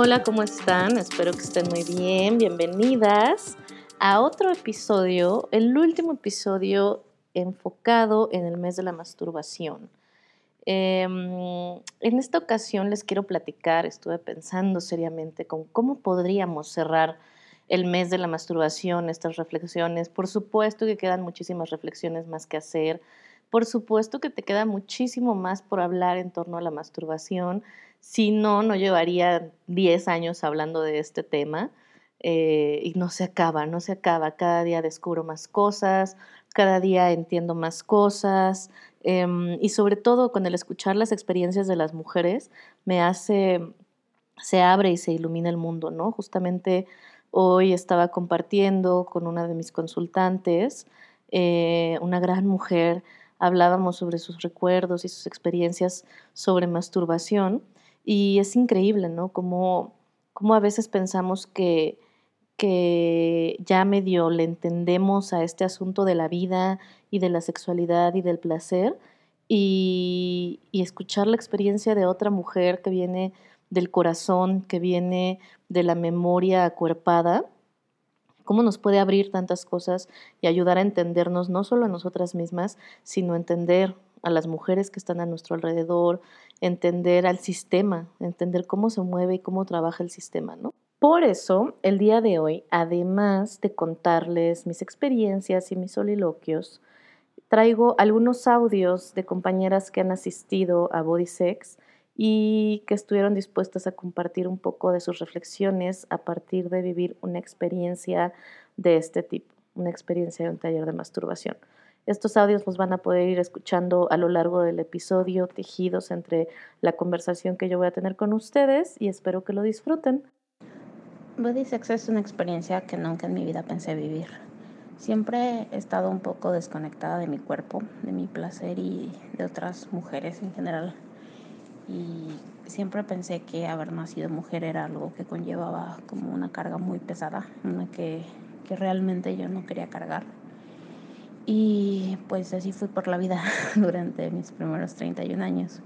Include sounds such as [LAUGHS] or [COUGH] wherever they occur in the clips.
Hola, ¿cómo están? Espero que estén muy bien. Bienvenidas a otro episodio, el último episodio enfocado en el mes de la masturbación. Em, en esta ocasión les quiero platicar, estuve pensando seriamente con cómo podríamos cerrar el mes de la masturbación, estas reflexiones. Por supuesto que quedan muchísimas reflexiones más que hacer. Por supuesto que te queda muchísimo más por hablar en torno a la masturbación. Si no, no llevaría 10 años hablando de este tema. Eh, y no se acaba, no se acaba. Cada día descubro más cosas, cada día entiendo más cosas. Em, y sobre todo con el escuchar las experiencias de las mujeres, me hace, se abre y se ilumina el mundo, ¿no? Justamente Hoy estaba compartiendo con una de mis consultantes, eh, una gran mujer, hablábamos sobre sus recuerdos y sus experiencias sobre masturbación y es increíble, ¿no? Como, como a veces pensamos que, que ya medio le entendemos a este asunto de la vida y de la sexualidad y del placer y, y escuchar la experiencia de otra mujer que viene del corazón, que viene de la memoria acuerpada, cómo nos puede abrir tantas cosas y ayudar a entendernos no solo a nosotras mismas, sino entender a las mujeres que están a nuestro alrededor, entender al sistema, entender cómo se mueve y cómo trabaja el sistema, ¿no? Por eso, el día de hoy, además de contarles mis experiencias y mis soliloquios, traigo algunos audios de compañeras que han asistido a Body Sex y que estuvieron dispuestas a compartir un poco de sus reflexiones a partir de vivir una experiencia de este tipo, una experiencia de un taller de masturbación. Estos audios los van a poder ir escuchando a lo largo del episodio, tejidos entre la conversación que yo voy a tener con ustedes y espero que lo disfruten. Body Sex es una experiencia que nunca en mi vida pensé vivir. Siempre he estado un poco desconectada de mi cuerpo, de mi placer y de otras mujeres en general y siempre pensé que haber nacido mujer era algo que conllevaba como una carga muy pesada, una que, que realmente yo no quería cargar. Y pues así fui por la vida [LAUGHS] durante mis primeros 31 años.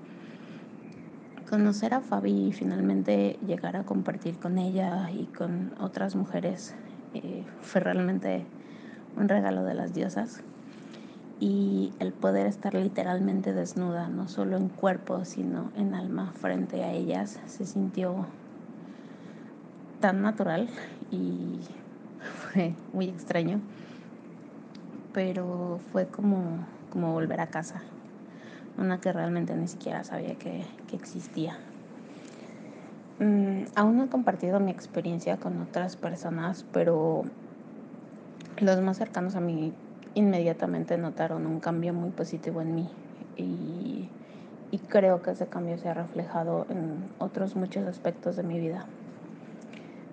Conocer a Fabi y finalmente llegar a compartir con ella y con otras mujeres eh, fue realmente un regalo de las diosas y el poder estar literalmente desnuda, no solo en cuerpo, sino en alma frente a ellas, se sintió tan natural y [LAUGHS] fue muy extraño, pero fue como, como volver a casa, una que realmente ni siquiera sabía que, que existía. Mm, aún no he compartido mi experiencia con otras personas, pero los más cercanos a mí inmediatamente notaron un cambio muy positivo en mí y, creo que ese cambio se ha reflejado en otros muchos aspectos de mi vida.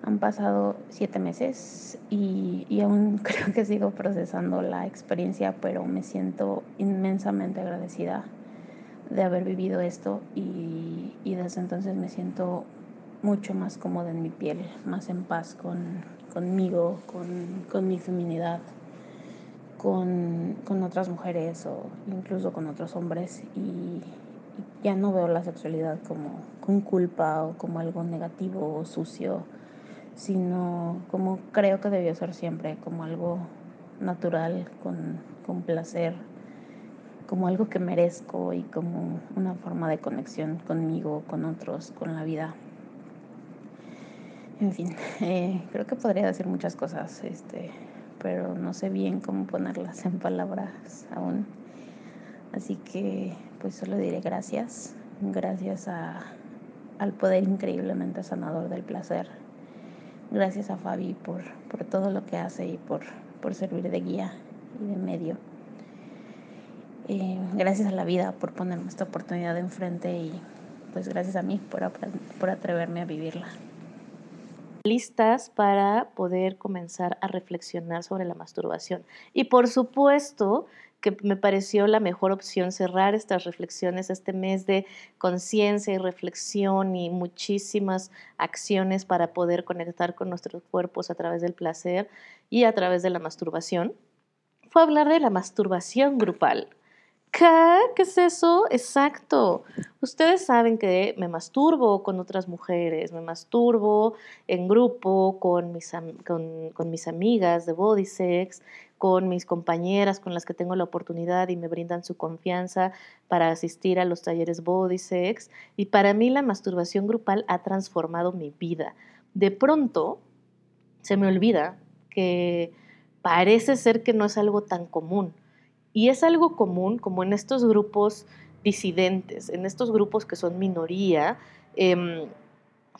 Han pasado siete meses y, y, aún [LAUGHS] creo que sigo procesando la experiencia, pero me siento inmensamente agradecida de haber vivido esto y, desde entonces me siento mucho más cómoda en mi piel, más en paz con, conmigo, con, con mi feminidad con, con otras mujeres o incluso con otros hombres. Y, ya no veo la sexualidad como con culpa o como algo negativo o sucio, sino como creo que debió ser siempre, como algo natural, con, con placer, como algo que merezco y como una forma de conexión conmigo, con otros, con la vida. En fin, [LAUGHS] eh, creo que podría decir muchas cosas. Este, pero no sé bien cómo ponerlas en palabras aún. Así que pues solo diré gracias, gracias a, al poder increíblemente sanador del placer. Gracias a Fabi por, por todo lo que hace y por, por servir de guía y de medio. Eh, gracias a la vida por ponerme esta oportunidad enfrente y pues gracias a mí por, por atreverme a vivirla listas para poder comenzar a reflexionar sobre la masturbación. Y por supuesto que me pareció la mejor opción cerrar estas reflexiones este mes de conciencia y reflexión y muchísimas acciones para poder conectar con nuestros cuerpos a través del placer y a través de la masturbación. Fue hablar de la masturbación grupal. ¿Qué? ¿Qué es eso? Exacto. Ustedes saben que me masturbo con otras mujeres, me masturbo en grupo con mis, con mis amigas de body sex, con mis compañeras con las que tengo la oportunidad y me brindan su confianza para asistir a los talleres body sex. Y para mí la masturbación grupal ha transformado mi vida. De pronto se me olvida que parece ser que no es algo tan común y es algo común como en estos grupos disidentes, en estos grupos que son minoría, em,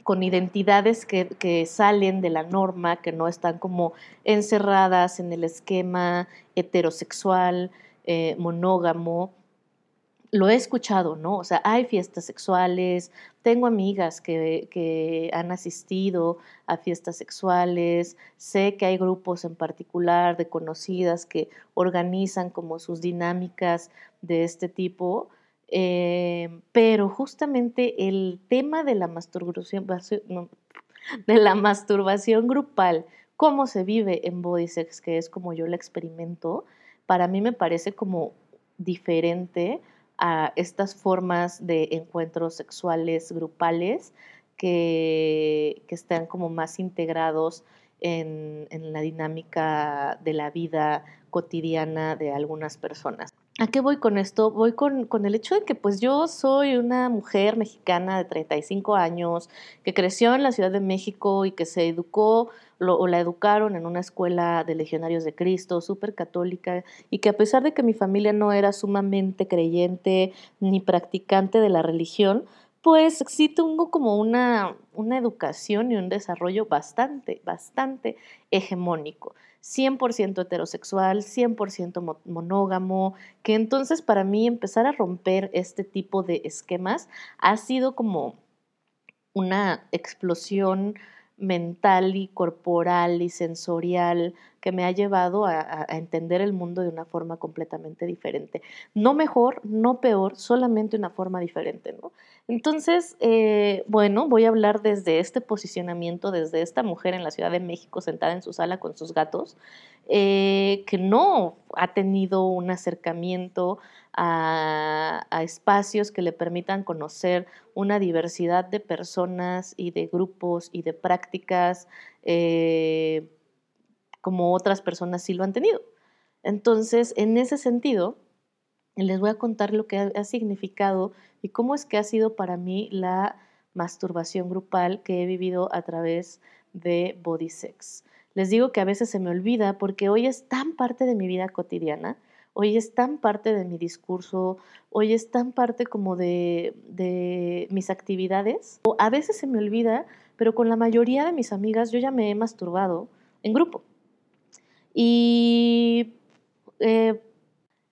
con identidades que, salen de la norma, que no están como encerradas en el esquema heterosexual, eh, monógamo, lo he escuchado, ¿no? O sea, hay fiestas sexuales, tengo amigas que, han asistido a fiestas sexuales, sé que hay grupos en particular de conocidas que organizan como sus dinámicas de este tipo, eh, pero justamente el tema de la masturbación, [LAUGHS] de la masturbación grupal, cómo se vive en body sex, que es como yo la experimento, para mí me parece como diferente a estas formas de encuentros sexuales grupales que, que están como más integrados en, la dinámica de la vida cotidiana de algunas personas. ¿A qué voy con esto? Voy con, con, el hecho de que pues yo soy una mujer mexicana de 35 años que creció en la Ciudad de México y que se educó o la educaron en una escuela de legionarios de Cristo, súper católica, y que a pesar de que mi familia no era sumamente creyente ni practicante de la religión, pues sí tengo como una, una educación y un desarrollo bastante, bastante hegemónico. 100% heterosexual, 100% monógamo, que entonces para mí empezar a romper este tipo de esquemas ha sido como una explosión mental y corporal y sensorial que me ha llevado a, entender el mundo de una forma completamente diferente. No mejor, no peor, solamente una forma diferente, ¿no? Entonces, eh, bueno, voy a hablar desde este posicionamiento, desde esta mujer en la Ciudad de México sentada en su sala con sus gatos, eh, que no ha tenido un acercamiento a, espacios que le permitan conocer una diversidad de personas y de grupos y de prácticas eh, como otras personas sí lo han tenido. Entonces, en ese sentido, les voy a contar lo que ha, significado y cómo es que ha sido para mí la masturbación grupal que he vivido a través de Body Sex. Les digo que a veces se me olvida porque hoy es tan parte de mi vida cotidiana hoy es tan parte de mi discurso, hoy es tan parte como de, mis actividades. O a veces se me olvida, pero con la mayoría de mis amigas yo ya me he masturbado en grupo. Y eh,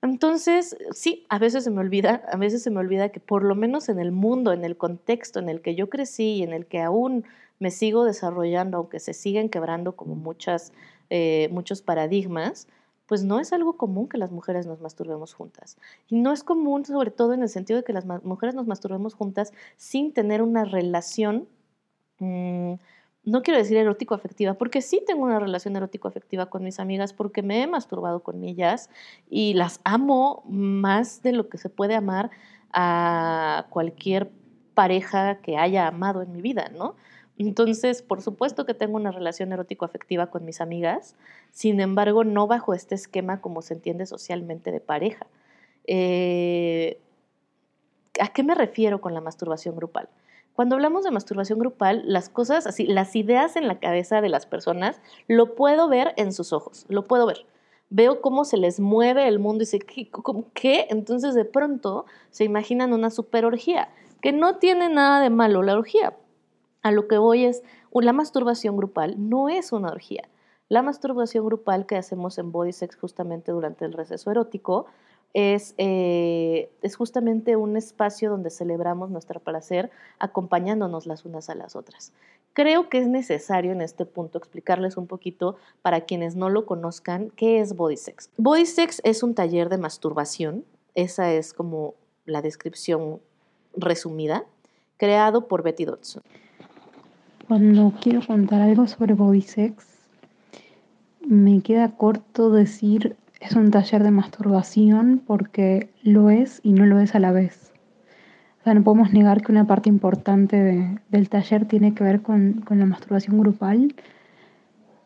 entonces, sí, a veces se me olvida, a veces se me olvida que por lo menos en el mundo, en el contexto en el que yo crecí y en el que aún me sigo desarrollando, aunque se siguen quebrando como muchas, eh, muchos paradigmas, pues no es algo común que las mujeres nos masturbemos juntas. Y no es común, sobre todo en el sentido de que las mujeres nos masturbemos juntas sin tener una relación, mm, no quiero decir erótico-afectiva, porque sí tengo una relación erótico-afectiva con mis amigas, porque me he masturbado con ellas y las amo más de lo que se puede amar a cualquier pareja que haya amado en mi vida, ¿no? Entonces, por supuesto que tengo una relación erótico-afectiva con mis amigas, sin embargo, no bajo este esquema como se entiende socialmente de pareja. Eh, ¿A qué me refiero con la masturbación grupal? Cuando hablamos de masturbación grupal, las cosas así, las ideas en la cabeza de las personas, lo puedo ver en sus ojos, lo puedo ver. Veo cómo se les mueve el mundo y ¿qué? ¿qué? Entonces de pronto se imaginan una super orgía, que no tiene nada de malo la orgía, a lo que voy es, la masturbación grupal no es una orgía. La masturbación grupal que hacemos en Body Sex justamente durante el receso erótico es, eh, es justamente un espacio donde celebramos nuestro placer acompañándonos las unas a las otras. Creo que es necesario en este punto explicarles un poquito para quienes no lo conozcan qué es Body Sex. Body Sex es un taller de masturbación, esa es como la descripción resumida, creado por Betty Dodson. Cuando quiero contar algo sobre body sex, me queda corto decir es un taller de masturbación porque lo es y no lo es a la vez. O sea, no podemos negar que una parte importante del taller tiene que ver con, con la masturbación grupal,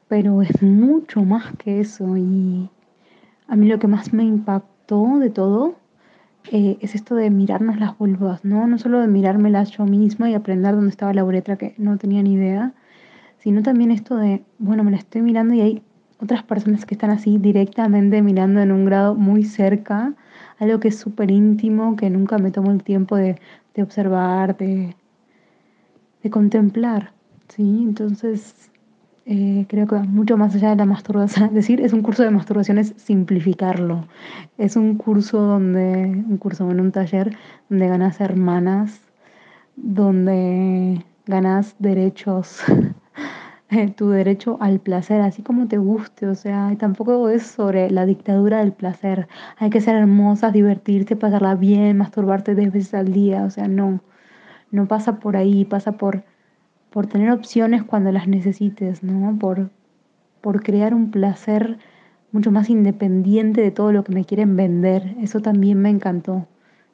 pero es mucho más que eso y a mí lo que más me impactó de todo eh, es esto de mirarnos las vulvas, ¿no? No solo de mirármelas yo misma y aprender dónde estaba la uretra que no tenía ni idea, sino también esto de, bueno, me la estoy mirando y hay otras personas que están así directamente mirando en un grado muy cerca, algo que es súper íntimo, que nunca me tomo el tiempo de, de observar, de, de contemplar, ¿sí? Entonces, eh, creo que mucho más allá de la masturbación. [LAUGHS] Es decir, es un curso de masturbación, es simplificarlo. Es un curso donde, un curso en un taller donde ganas hermanas, donde ganas derechos, [LAUGHS] eh, tu derecho al placer, así como te guste. O sea, tampoco es sobre la dictadura del placer. Hay que ser hermosas, divertirte, pasarla bien, masturbarte 10 veces al día. O sea, no. No pasa por ahí, pasa por por tener opciones cuando las necesites, ¿no? Por, por crear un placer mucho más independiente de todo lo que me quieren vender. Eso también me encantó.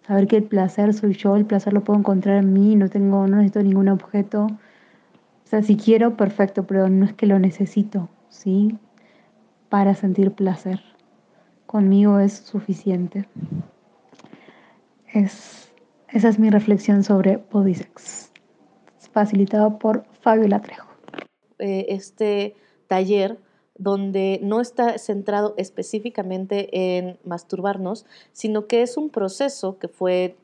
Saber que el placer soy yo, el placer lo puedo encontrar en mí, no tengo, no necesito ningún objeto. O sea, si quiero, perfecto, pero no es que lo necesito, ¿sí? Para sentir placer. Conmigo es suficiente. Es, esa es mi reflexión sobre body sex facilitado por Fabio Latrejo. Eh, este taller donde no está centrado específicamente en masturbarnos, sino que es un proceso que fue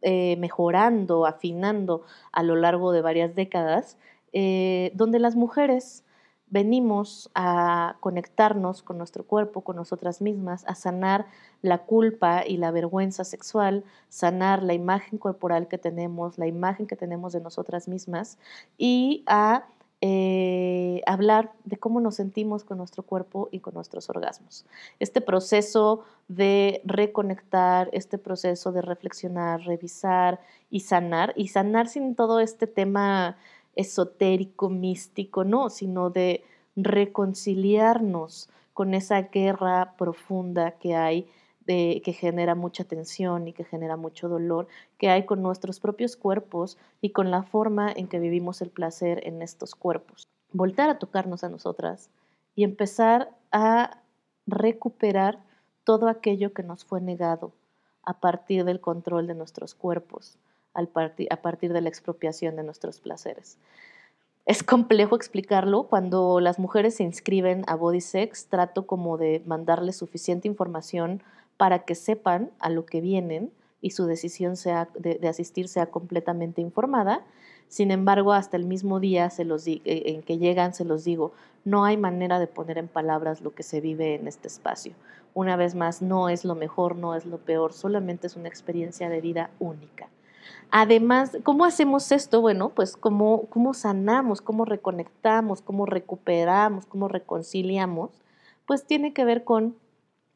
eh, mejorando, afinando a lo largo de varias décadas, eh, donde las mujeres venimos a conectarnos con nuestro cuerpo, con nosotras mismas, a sanar la culpa y la vergüenza sexual, sanar la imagen corporal que tenemos, la imagen que tenemos de nosotras mismas y a eh, hablar de cómo nos sentimos con nuestro cuerpo y con nuestros orgasmos. Este proceso de reconectar, este proceso de reflexionar, revisar y sanar, y sanar sin todo este tema esotérico, místico, no, sino de reconciliarnos con esa guerra profunda que hay, que genera mucha tensión y que genera mucho dolor, que hay con nuestros propios cuerpos y con la forma en que vivimos el placer en estos cuerpos. Voltar a tocarnos a nosotras y empezar a recuperar todo aquello que nos fue negado a partir del control de nuestros cuerpos, a partir de la expropiación de nuestros placeres. Es complejo explicarlo. Cuando las mujeres se inscriben a Body Sex, trato como de mandarles suficiente información para que sepan a lo que vienen y su decisión sea, de, asistir sea completamente informada. Sin embargo, hasta el mismo día eh, en que llegan se los digo, no hay manera de poner en palabras lo que se vive en este espacio. Una vez más, no es lo mejor, no es lo peor, solamente es una experiencia de vida única. Además, ¿cómo hacemos esto? Bueno, pues cómo, cómo sanamos, cómo reconectamos, cómo recuperamos, cómo reconciliamos, pues tiene que ver con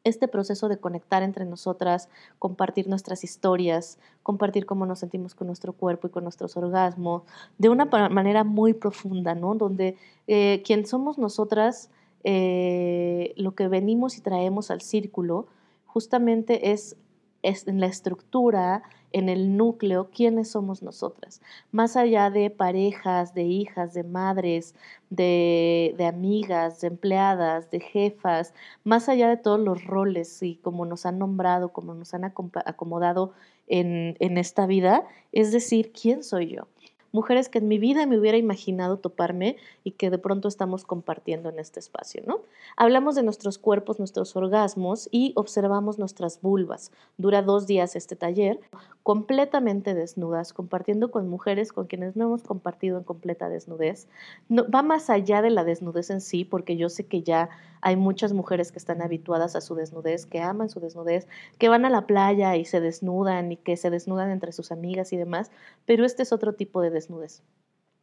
este proceso de conectar entre nosotras, compartir nuestras historias, compartir cómo nos sentimos con nuestro cuerpo y con nuestros orgasmos, de una manera muy profunda, ¿no? Donde eh, quien somos nosotras, eh, lo que venimos y traemos al círculo, justamente es, es en la estructura, en el núcleo quiénes somos nosotras, más allá de parejas, de hijas, de madres, de, amigas, de empleadas, de jefas, más allá de todos los roles y como nos han nombrado, como nos han acomodado en, en esta vida, es decir, ¿quién soy yo? Mujeres que en mi vida me hubiera imaginado toparme y que de pronto estamos compartiendo en este espacio, ¿no? Hablamos de nuestros cuerpos, nuestros orgasmos y observamos nuestras vulvas. Dura dos días este taller, completamente desnudas, compartiendo con mujeres con quienes no hemos compartido en completa desnudez. Va más allá de la desnudez en sí, porque yo sé que ya hay muchas mujeres que están habituadas a su desnudez, que aman su desnudez, que van a la playa y se desnudan y que se desnudan entre sus amigas y demás, pero este es otro tipo de desnudez.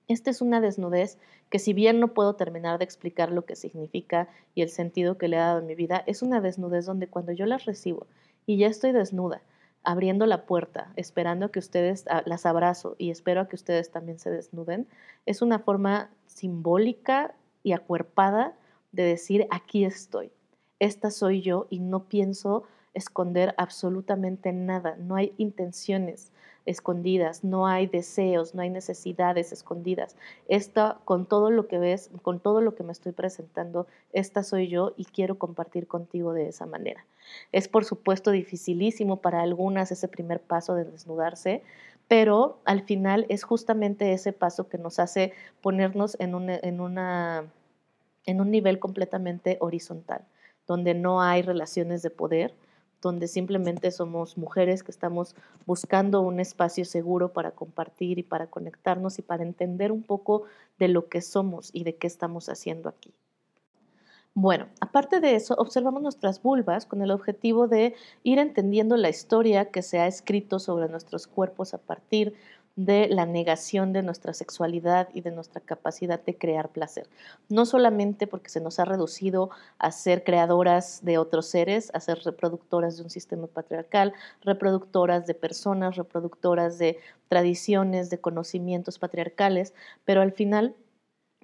Esta es una desnudez que si bien no puedo terminar de explicar lo que significa y el sentido que le ha dado en mi vida, es una desnudez donde cuando yo las recibo y ya estoy desnuda, abriendo la puerta, esperando que ustedes ah, las abrazo y espero a que ustedes también se desnuden, es una forma simbólica y acuerpada de decir aquí estoy. esta soy yo y no pienso esconder absolutamente nada, no hay intenciones escondidas, no hay deseos, no hay necesidades escondidas. Esta, con todo lo que ves, con todo lo que me estoy presentando, esta soy yo y quiero compartir contigo de esa manera. Es por supuesto dificilísimo para algunas ese primer paso de desnudarse, pero al final es justamente ese paso que nos hace ponernos en, en, una, en un nivel completamente horizontal, donde no hay relaciones de poder, donde simplemente somos mujeres que estamos buscando un espacio seguro para compartir y para conectarnos y para entender un poco de lo que somos y de qué estamos haciendo aquí. Bueno, aparte de eso, observamos nuestras vulvas con el objetivo de ir entendiendo la historia que se ha escrito sobre nuestros cuerpos a partir de la negación de nuestra sexualidad y de nuestra capacidad de crear placer. No solamente porque se nos ha reducido a ser creadoras de otros seres, a ser reproductoras de un sistema patriarcal, reproductoras de personas, reproductoras de tradiciones, de conocimientos patriarcales, pero al final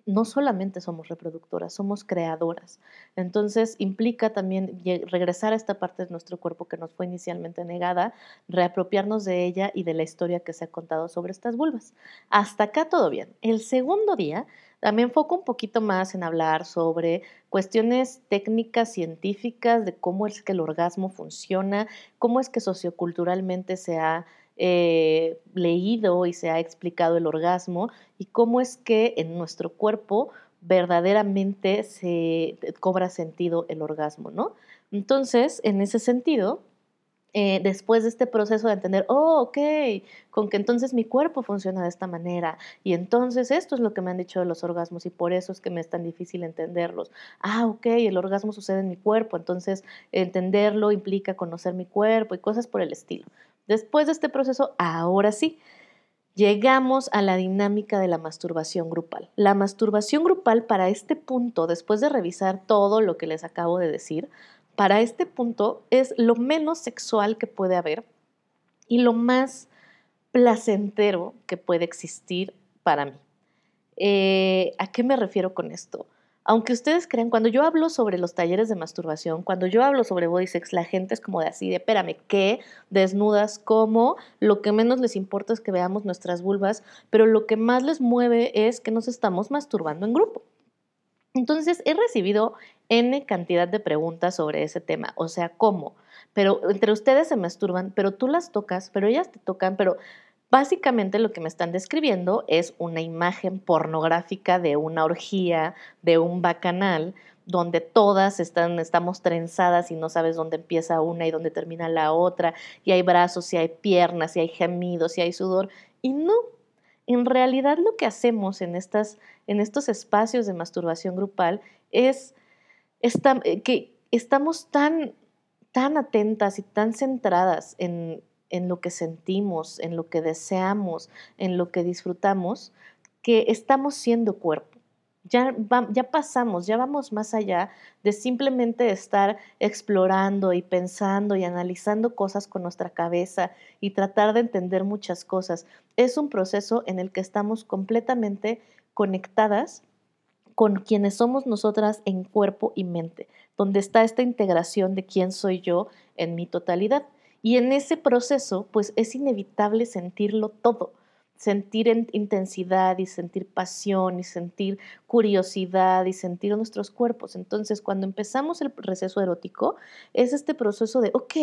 no solamente somos reproductoras, somos creadoras. Entonces implica también regresar a esta parte de nuestro cuerpo que nos fue inicialmente negada, reapropiarnos de ella y de la historia que se ha contado sobre estas vulvas. Hasta acá todo bien. El segundo día también enfoco un poquito más en hablar sobre cuestiones técnicas, científicas, de cómo es que el orgasmo funciona, cómo es que socioculturalmente se ha eh, leído y se ha explicado el orgasmo y cómo es que en nuestro cuerpo verdaderamente se cobra sentido el orgasmo, ¿no? Entonces, en ese sentido, eh, después de este proceso de entender, oh, ok, con que entonces mi cuerpo funciona de esta manera y entonces esto es lo que me han dicho de los orgasmos y por eso es que me es tan difícil entenderlos. Ah, ok, el orgasmo sucede en mi cuerpo, entonces entenderlo implica conocer mi cuerpo y cosas por el estilo. Después de este proceso, ahora sí, llegamos a la dinámica de la masturbación grupal. La masturbación grupal para este punto, después de revisar todo lo que les acabo de decir, para este punto es lo menos sexual que puede haber y lo más placentero que puede existir para mí. Eh, ¿A qué me refiero con esto? Aunque ustedes crean, cuando yo hablo sobre los talleres de masturbación, cuando yo hablo sobre body sex, la gente es como de así, de espérame, ¿qué? Desnudas, ¿cómo? Lo que menos les importa es que veamos nuestras vulvas, pero lo que más les mueve es que nos estamos masturbando en grupo. Entonces, he recibido N cantidad de preguntas sobre ese tema, o sea, ¿cómo? Pero entre ustedes se masturban, pero tú las tocas, pero ellas te tocan, pero Básicamente lo que me están describiendo es una imagen pornográfica de una orgía, de un bacanal, donde todas están, estamos trenzadas y no sabes dónde empieza una y dónde termina la otra, y hay brazos, y hay piernas, y hay gemidos, y hay sudor. Y no, en realidad lo que hacemos en, estas, en estos espacios de masturbación grupal es eh, que estamos tan, tan atentas y tan centradas en, en lo que sentimos, en lo que deseamos, en lo que disfrutamos, que estamos siendo cuerpo. Ya, ya pasamos, ya vamos más allá de simplemente estar explorando y pensando y analizando cosas con nuestra cabeza y tratar de entender muchas cosas. Es un proceso en el que estamos completamente conectadas con quienes somos nosotras en cuerpo y mente, donde está esta integración de quién soy yo en mi totalidad. Y en ese proceso, pues es inevitable sentirlo todo, sentir intensidad y sentir pasión y sentir curiosidad y sentir nuestros cuerpos. Entonces, cuando empezamos el receso erótico, es este proceso de, ok,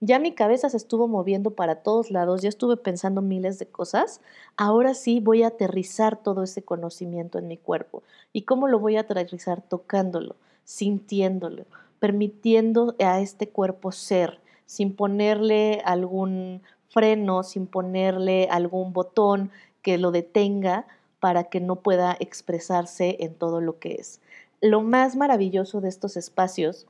ya mi cabeza se estuvo moviendo para todos lados, ya estuve pensando miles de cosas, ahora sí voy a aterrizar todo ese conocimiento en mi cuerpo. ¿Y cómo lo voy a aterrizar? Tocándolo, sintiéndolo, permitiendo a este cuerpo ser, sin ponerle algún freno, sin ponerle algún botón que lo detenga para que no pueda expresarse en todo lo que es. Lo más maravilloso de estos espacios,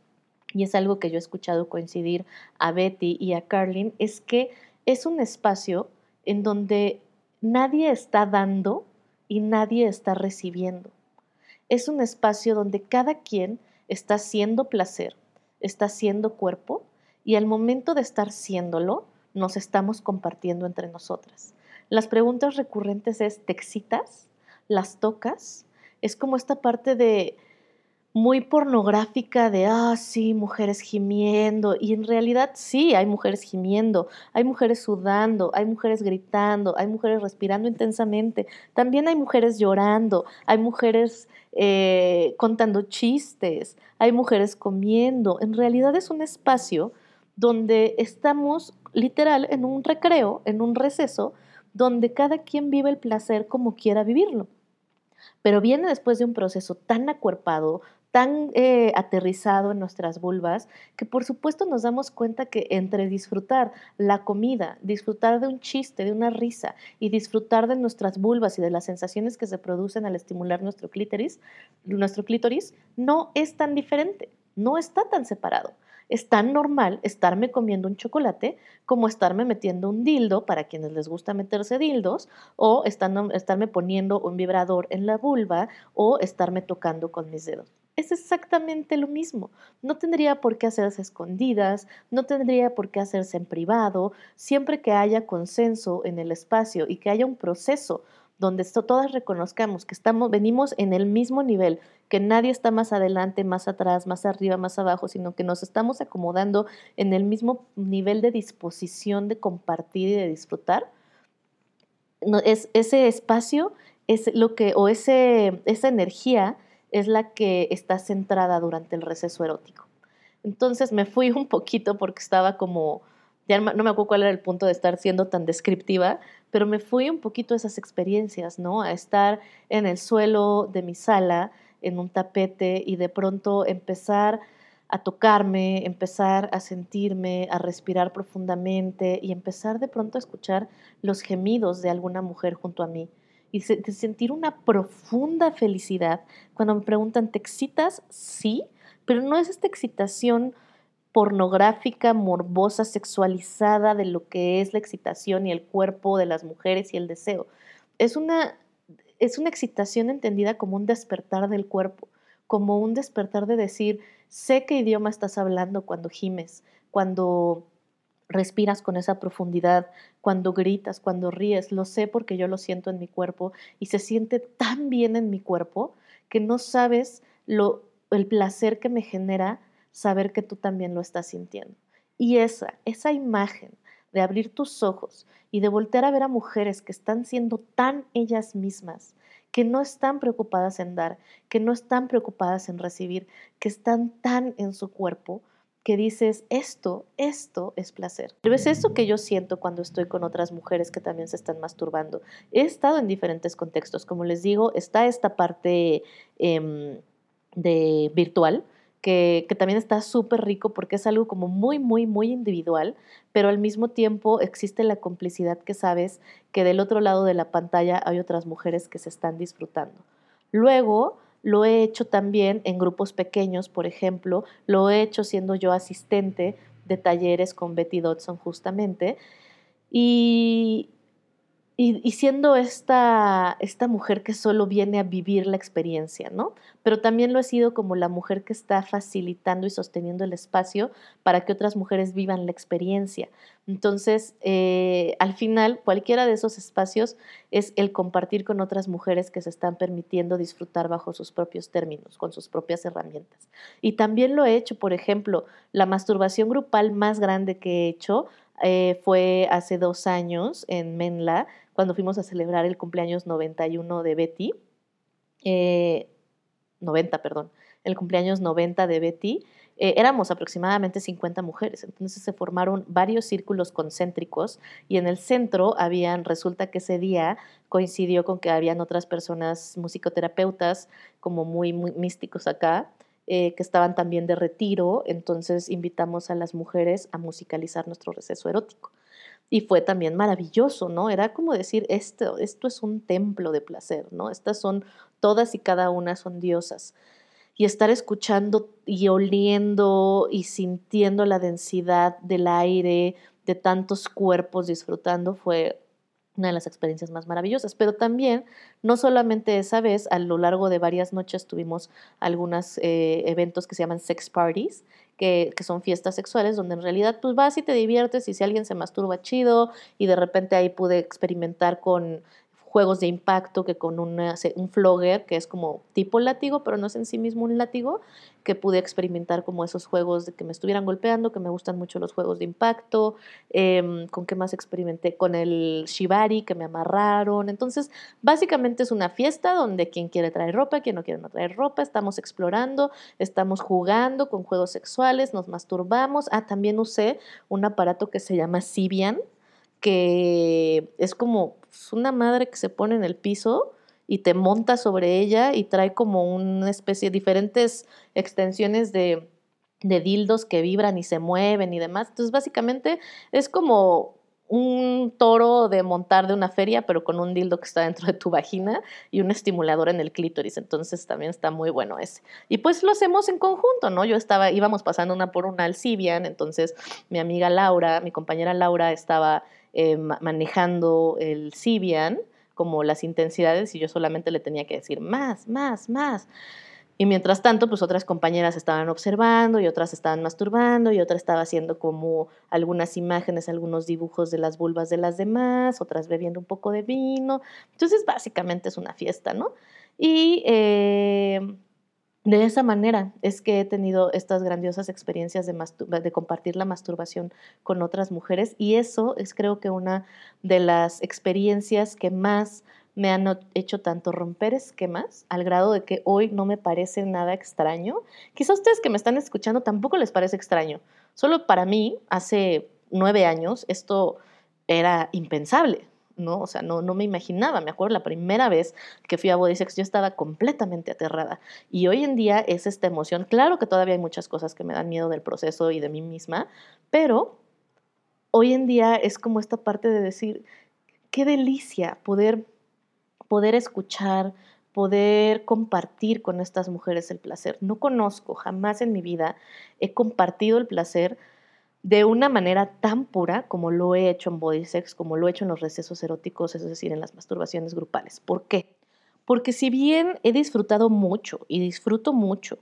y es algo que yo he escuchado coincidir a Betty y a Carlin, es que es un espacio en donde nadie está dando y nadie está recibiendo. Es un espacio donde cada quien está haciendo placer, está haciendo cuerpo y al momento de estar siéndolo, nos estamos compartiendo entre nosotras. Las preguntas recurrentes es, ¿te excitas? ¿Las tocas? Es como esta parte de, muy pornográfica de, ah, sí, mujeres gimiendo. Y en realidad sí, hay mujeres gimiendo, hay mujeres sudando, hay mujeres gritando, hay mujeres respirando intensamente. También hay mujeres llorando, hay mujeres eh, contando chistes, hay mujeres comiendo. En realidad es un espacio donde estamos literal en un recreo, en un receso, donde cada quien vive el placer como quiera vivirlo pero viene después de un proceso tan acuerpado, tan eh, aterrizado en nuestras vulvas que por supuesto nos damos cuenta que entre disfrutar la comida, disfrutar de un chiste, de una risa y disfrutar de nuestras vulvas y de las sensaciones que se producen al estimular nuestro clítoris, nuestro clítoris no es tan diferente, no está tan separado. Es tan normal estarme comiendo un chocolate como estarme metiendo un dildo, para quienes les gusta meterse dildos, o estarme poniendo un vibrador en la vulva o estarme tocando con mis dedos es exactamente lo mismo. No tendría por qué hacerse escondidas, no tendría por qué hacerse en privado, siempre que haya consenso en el espacio y que haya un proceso donde todas reconozcamos que estamos, venimos en el mismo nivel, que nadie está más adelante, más atrás, más arriba, más abajo, sino que nos estamos acomodando en el mismo nivel de disposición de compartir y de disfrutar. es, ese espacio es lo que, o ese, esa energía es la que está centrada durante el receso erótico. Entonces me fui un poquito porque estaba como, ya no me acuerdo cuál era el punto de estar siendo tan descriptiva, pero me fui un poquito a esas experiencias, ¿no? A estar en el suelo de mi sala, en un tapete y de pronto empezar a tocarme, empezar a sentirme, a respirar profundamente y empezar de pronto a escuchar los gemidos de alguna mujer junto a mí y sentir una profunda felicidad. Cuando me preguntan, ¿te excitas? Sí, pero no es esta excitación pornográfica, morbosa, sexualizada de lo que es la excitación y el cuerpo de las mujeres y el deseo. Es una, es una excitación entendida como un despertar del cuerpo, como un despertar de decir, sé qué idioma estás hablando cuando gimes, cuando respiras con esa profundidad, cuando gritas, cuando ríes, lo sé porque yo lo siento en mi cuerpo y se siente tan bien en mi cuerpo que no sabes lo, el placer que me genera saber que tú también lo estás sintiendo. Y esa, esa imagen de abrir tus ojos y de voltear a ver a mujeres que están siendo tan ellas mismas, que no están preocupadas en dar, que no están preocupadas en recibir, que están tan en su cuerpo, que dices, esto, esto es placer. Pero es eso que yo siento cuando estoy con otras mujeres que también se están masturbando. He estado en diferentes contextos, como les digo, está esta parte em, de virtual, que, también está súper rico porque es algo como muy, muy, muy individual, pero al mismo tiempo existe la complicidad que sabes que del otro lado de la pantalla hay otras mujeres que se están disfrutando. Luego, lo he hecho también en grupos pequeños, por ejemplo, lo he hecho siendo yo asistente de talleres con Betty Dodson justamente. Y, y, siendo esta, esta mujer que solo viene a vivir la experiencia, ¿no? Pero también lo he sido como la mujer que está facilitando y sosteniendo el espacio para que otras mujeres vivan la experiencia. Entonces, eh, al final, cualquiera de esos espacios es el compartir con otras mujeres que se están permitiendo disfrutar bajo sus propios términos, con sus propias herramientas. Y también lo he hecho, por ejemplo, la masturbación grupal más grande que he hecho eh, fue hace dos años en Menla, cuando fuimos a celebrar el cumpleaños 91 de Betty, 90, eh, perdón, el cumpleaños 90 de Betty, eh, éramos aproximadamente 50 mujeres, entonces se formaron varios círculos concéntricos y en el centro habían, resulta que ese día coincidió con que habían otras personas musicoterapeutas como muy, muy místicos acá, eh, que estaban también de retiro, entonces invitamos a las mujeres a musicalizar nuestro receso erótico. Y fue también maravilloso, ¿no? Era como decir, esto, esto es un templo de placer, ¿no? Estas son, todas y cada una son diosas. Y estar escuchando y oliendo y sintiendo la densidad del aire, de tantos cuerpos disfrutando, fue una de las experiencias más maravillosas. Pero también, no solamente esa vez, a lo largo de varias noches tuvimos algunos eh, eventos que se llaman sex parties, que, que, son fiestas sexuales, donde en realidad pues vas y te diviertes y si alguien se masturba chido y de repente ahí pude experimentar con juegos de impacto que con un flogger, que es como tipo látigo, pero no es en sí mismo un látigo, que pude experimentar como esos juegos de que me estuvieran golpeando, que me gustan mucho los juegos de impacto, em, con qué más experimenté, con el shibari que me amarraron. Entonces, básicamente es una fiesta donde quien quiere traer ropa, quien no quiere no traer ropa, estamos explorando, estamos jugando con juegos sexuales, nos masturbamos. Ah, también usé un aparato que se llama Sibian, que es como pues, una madre que se pone en el piso y te monta sobre ella y trae como una especie de diferentes extensiones de, de dildos que vibran y se mueven y demás. Entonces, básicamente es como un toro de montar de una feria, pero con un dildo que está dentro de tu vagina y un estimulador en el clítoris. Entonces también está muy bueno ese. Y pues lo hacemos en conjunto, ¿no? Yo estaba, íbamos pasando una por una al Cibian, entonces mi amiga Laura, mi compañera Laura estaba eh, manejando el Cibian como las intensidades y yo solamente le tenía que decir más, más, más. Y mientras tanto, pues otras compañeras estaban observando y otras estaban masturbando y otra estaba haciendo como algunas imágenes, algunos dibujos de las vulvas de las demás, otras bebiendo un poco de vino. Entonces, básicamente es una fiesta, ¿no? Y eh, de esa manera es que he tenido estas grandiosas experiencias de, de, compartir la masturbación con otras mujeres y eso es creo que una de las experiencias que más me han hecho tanto romper esquemas al grado de que hoy no me parece nada extraño. Quizá ustedes que me están escuchando tampoco les parece extraño. Solo para mí, hace nueve años, esto era impensable. ¿No? O sea, no, no me imaginaba. Me acuerdo la primera vez que fui a Bodysex, yo estaba completamente aterrada. Y hoy en día es esta emoción. Claro que todavía hay muchas cosas que me dan miedo del proceso y de mí misma, pero hoy en día es como esta parte de decir, qué delicia poder, poder escuchar, poder compartir con estas mujeres el placer. No conozco, jamás en mi vida he compartido el placer de una manera tan pura como lo he hecho en body sex, como lo he hecho en los recesos eróticos, es decir, en las masturbaciones grupales. ¿Por qué? Porque si bien he disfrutado mucho y disfruto mucho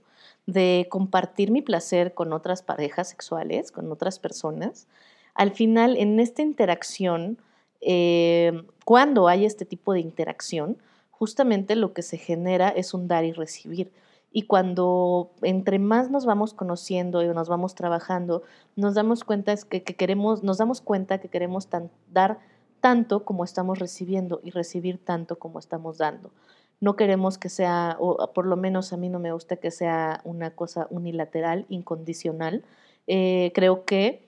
de compartir mi placer con otras parejas sexuales, con otras personas, al final en esta interacción, eh, cuando hay este tipo de interacción, justamente lo que se genera es un dar y recibir. Y cuando entre más nos vamos conociendo y nos vamos trabajando, nos damos cuenta es que, queremos, nos damos cuenta que queremos dar tanto como estamos recibiendo y recibir tanto como estamos dando. No queremos que sea, o por lo menos a mí no me gusta que sea una cosa unilateral, incondicional. Eh, creo que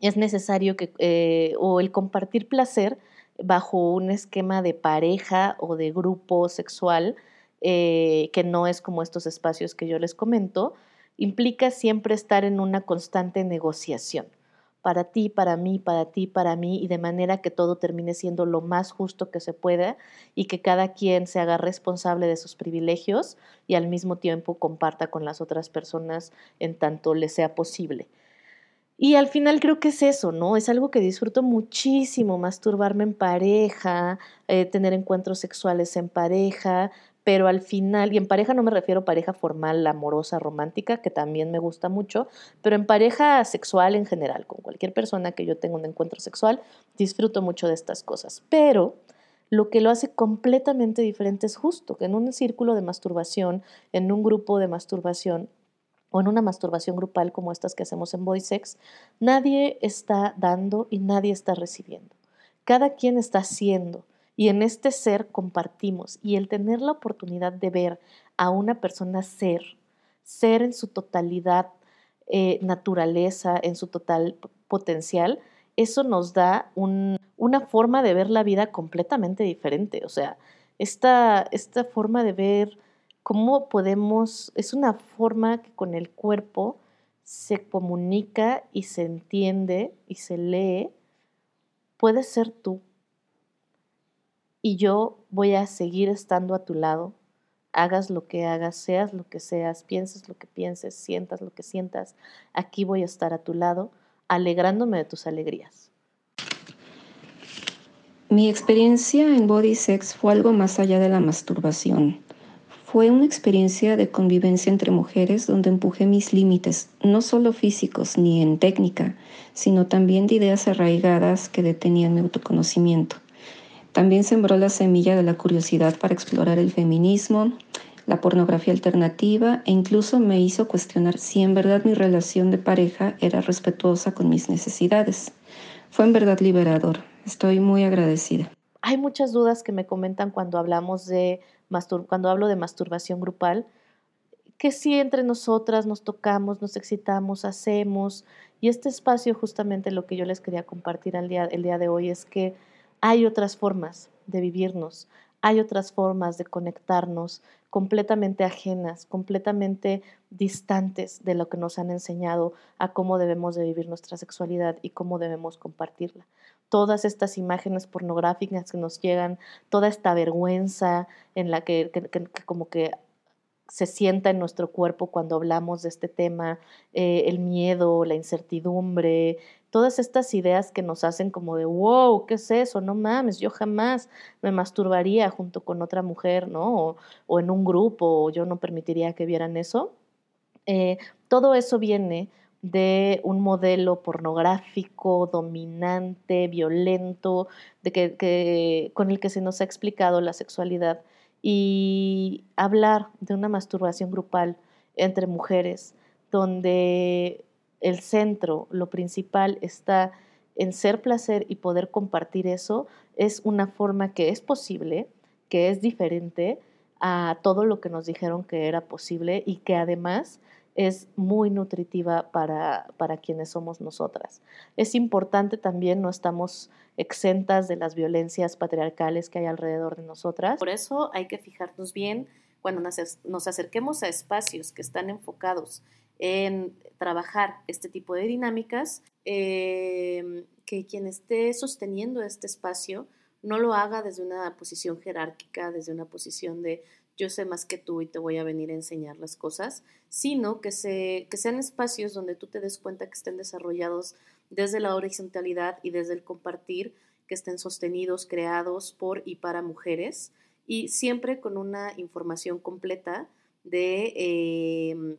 es necesario que, eh, o el compartir placer bajo un esquema de pareja o de grupo sexual, eh, que no es como estos espacios que yo les comento, implica siempre estar en una constante negociación para ti, para mí, para ti, para mí, y de manera que todo termine siendo lo más justo que se pueda y que cada quien se haga responsable de sus privilegios y al mismo tiempo comparta con las otras personas en tanto le sea posible. Y al final creo que es eso, ¿no? Es algo que disfruto muchísimo, masturbarme en pareja, eh, tener encuentros sexuales en pareja, pero al final, y en pareja no me refiero a pareja formal, amorosa, romántica, que también me gusta mucho, pero en pareja sexual en general, con cualquier persona que yo tenga un encuentro sexual, disfruto mucho de estas cosas. Pero lo que lo hace completamente diferente es justo que en un círculo de masturbación, en un grupo de masturbación, o en una masturbación grupal como estas que hacemos en Boy Sex, nadie está dando y nadie está recibiendo. Cada quien está haciendo y en este ser compartimos y el tener la oportunidad de ver a una persona ser, ser en su totalidad eh, naturaleza, en su total potencial, eso nos da una forma de ver la vida completamente diferente. O sea, esta, esta forma de ver cómo podemos, es una forma que con el cuerpo se comunica y se entiende y se lee, puede ser tú, y yo voy a seguir estando a tu lado, hagas lo que hagas, seas lo que seas, pienses lo que pienses, sientas lo que sientas, aquí voy a estar a tu lado, alegrándome de tus alegrías. Mi experiencia en Body Sex fue algo más allá de la masturbación. Fue una experiencia de convivencia entre mujeres donde empujé mis límites, no solo físicos ni en técnica, sino también de ideas arraigadas que detenían mi autoconocimiento. También sembró la semilla de la curiosidad para explorar el feminismo, la pornografía alternativa e incluso me hizo cuestionar si en verdad mi relación de pareja era respetuosa con mis necesidades. Fue en verdad liberador. Estoy muy agradecida. Hay muchas dudas que me comentan cuando hablamos de cuando hablo de masturbación grupal, que si entre nosotras nos tocamos, nos excitamos, hacemos, y este espacio justamente lo que yo les quería compartir el día, el día de hoy es que hay otras formas de vivirnos, hay otras formas de conectarnos completamente ajenas, completamente distantes de lo que nos han enseñado a cómo debemos de vivir nuestra sexualidad y cómo debemos compartirla. Todas estas imágenes pornográficas que nos llegan, toda esta vergüenza en la que, como que se sienta en nuestro cuerpo cuando hablamos de este tema, eh, el miedo, la incertidumbre, todas estas ideas que nos hacen como de, wow, ¿qué es eso? No mames, yo jamás me masturbaría junto con otra mujer, ¿no? O, en un grupo, yo no permitiría que vieran eso. Eh, todo eso viene de un modelo pornográfico, dominante, violento, de que, con el que se nos ha explicado la sexualidad y hablar de una masturbación grupal entre mujeres, donde el centro, lo principal está en ser placer y poder compartir eso, es una forma que es posible, que es diferente a todo lo que nos dijeron que era posible y que además es muy nutritiva para, para quienes somos nosotras. Es importante también, no estamos exentas de las violencias patriarcales que hay alrededor de nosotras. Por eso hay que fijarnos bien cuando nos acerquemos a espacios que están enfocados en trabajar este tipo de dinámicas, em, que quien esté sosteniendo este espacio no lo haga desde una posición jerárquica, desde una posición de yo sé más que tú y te voy a venir a enseñar las cosas, sino que, se, que sean espacios donde tú te des cuenta que estén desarrollados desde la horizontalidad y desde el compartir, que estén sostenidos, creados por y para mujeres, y siempre con una información completa de em,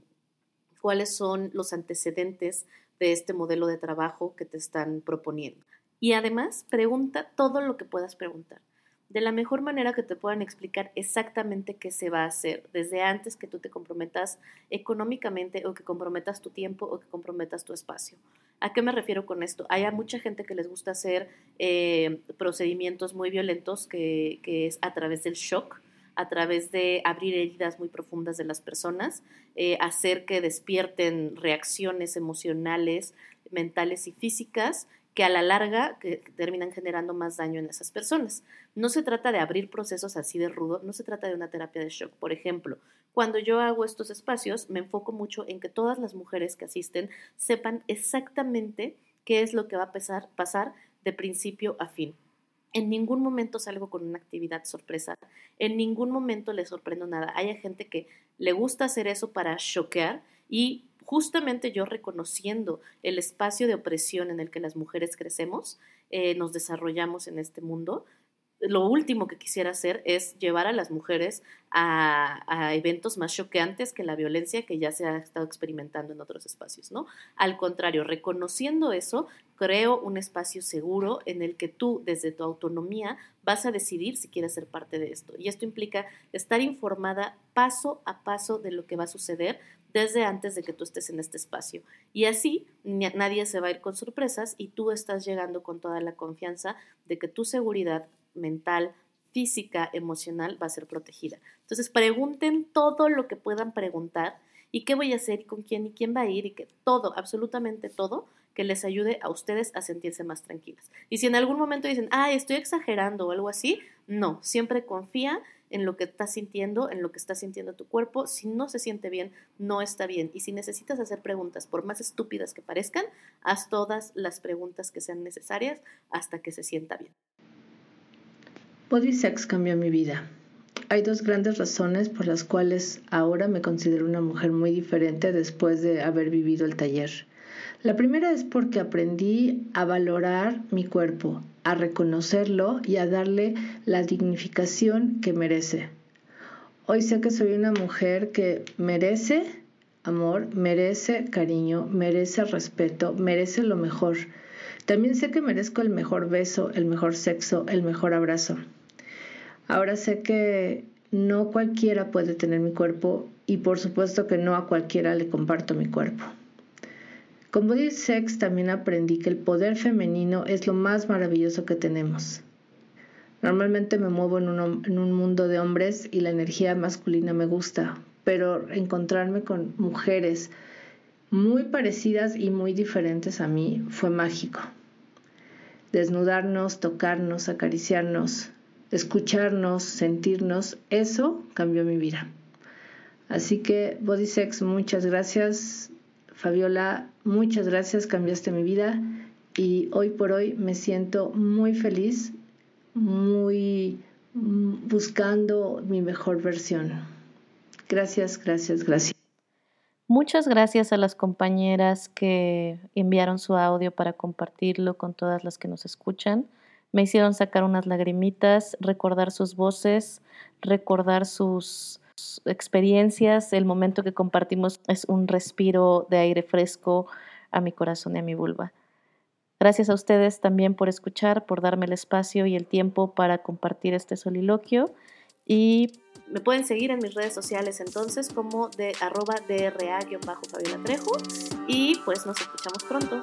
cuáles son los antecedentes de este modelo de trabajo que te están proponiendo. Y además, pregunta todo lo que puedas preguntar de la mejor manera que te puedan explicar exactamente qué se va a hacer, desde antes que tú te comprometas económicamente o que comprometas tu tiempo o que comprometas tu espacio. ¿A qué me refiero con esto? Hay mucha gente que les gusta hacer eh, procedimientos muy violentos que, es a través del shock, a través de abrir heridas muy profundas de las personas, eh, hacer que despierten reacciones emocionales, mentales y físicas que a la larga que terminan generando más daño en esas personas. No se trata de abrir procesos así de rudo, no se trata de una terapia de shock. Por ejemplo, cuando yo hago estos espacios, me enfoco mucho en que todas las mujeres que asisten sepan exactamente qué es lo que va a pasar, pasar de principio a fin. En ningún momento salgo con una actividad sorpresa, en ningún momento le sorprendo nada. Hay gente que le gusta hacer eso para choquear y justamente yo reconociendo el espacio de opresión en el que las mujeres crecemos, eh, nos desarrollamos en este mundo, lo último que quisiera hacer es llevar a las mujeres a, eventos más choqueantes que la violencia que ya se ha estado experimentando en otros espacios, ¿no? Al contrario, reconociendo eso, creo un espacio seguro en el que tú, desde tu autonomía, vas a decidir si quieres ser parte de esto. Y esto implica estar informada paso a paso de lo que va a suceder desde antes de que tú estés en este espacio. Y así nadie se va a ir con sorpresas y tú estás llegando con toda la confianza de que tu seguridad mental, física, emocional va a ser protegida. Entonces pregunten todo lo que puedan preguntar y qué voy a hacer y con quién y quién va a ir y que todo, absolutamente todo, que les ayude a ustedes a sentirse más tranquilas. Y si en algún momento dicen, ah, estoy exagerando o algo así, no, siempre confía en lo que estás sintiendo, en lo que está sintiendo tu cuerpo. Si no se siente bien, no está bien. Y si necesitas hacer preguntas, por más estúpidas que parezcan, haz todas las preguntas que sean necesarias hasta que se sienta bien. Body Sex cambió mi vida. Hay dos grandes razones por las cuales ahora me considero una mujer muy diferente después de haber vivido el taller. La primera es porque aprendí a valorar mi cuerpo, a reconocerlo y a darle la dignificación que merece. Hoy sé que soy una mujer que merece amor, merece cariño, merece respeto, merece lo mejor, También sé que merezco el mejor beso, el mejor sexo, el mejor abrazo. Ahora sé que no cualquiera puede tener mi cuerpo y por supuesto que no a cualquiera le comparto mi cuerpo. Con Body Sex también aprendí que el poder femenino es lo más maravilloso que tenemos. Normalmente me muevo en un, en un, mundo de hombres y la energía masculina me gusta, pero encontrarme con mujeres muy parecidas y muy diferentes a mí fue mágico. Desnudarnos, tocarnos, acariciarnos, escucharnos, sentirnos, eso cambió mi vida. Así que Body Sex, muchas gracias. Fabiola, muchas gracias, cambiaste mi vida y hoy por hoy me siento muy feliz, muy buscando mi mejor versión. Gracias, gracias, gracias. Muchas gracias a las compañeras que enviaron su audio para compartirlo con todas las que nos escuchan. Me hicieron sacar unas lagrimitas, recordar sus voces, recordar sus experiencias. El momento que compartimos es un respiro de aire fresco a mi corazón y a mi vulva. Gracias a ustedes también por escuchar, por darme el espacio y el tiempo para compartir este soliloquio. Y me pueden seguir en mis redes sociales entonces como de arroba DRA-Fabiola Trejo. Y pues nos escuchamos pronto.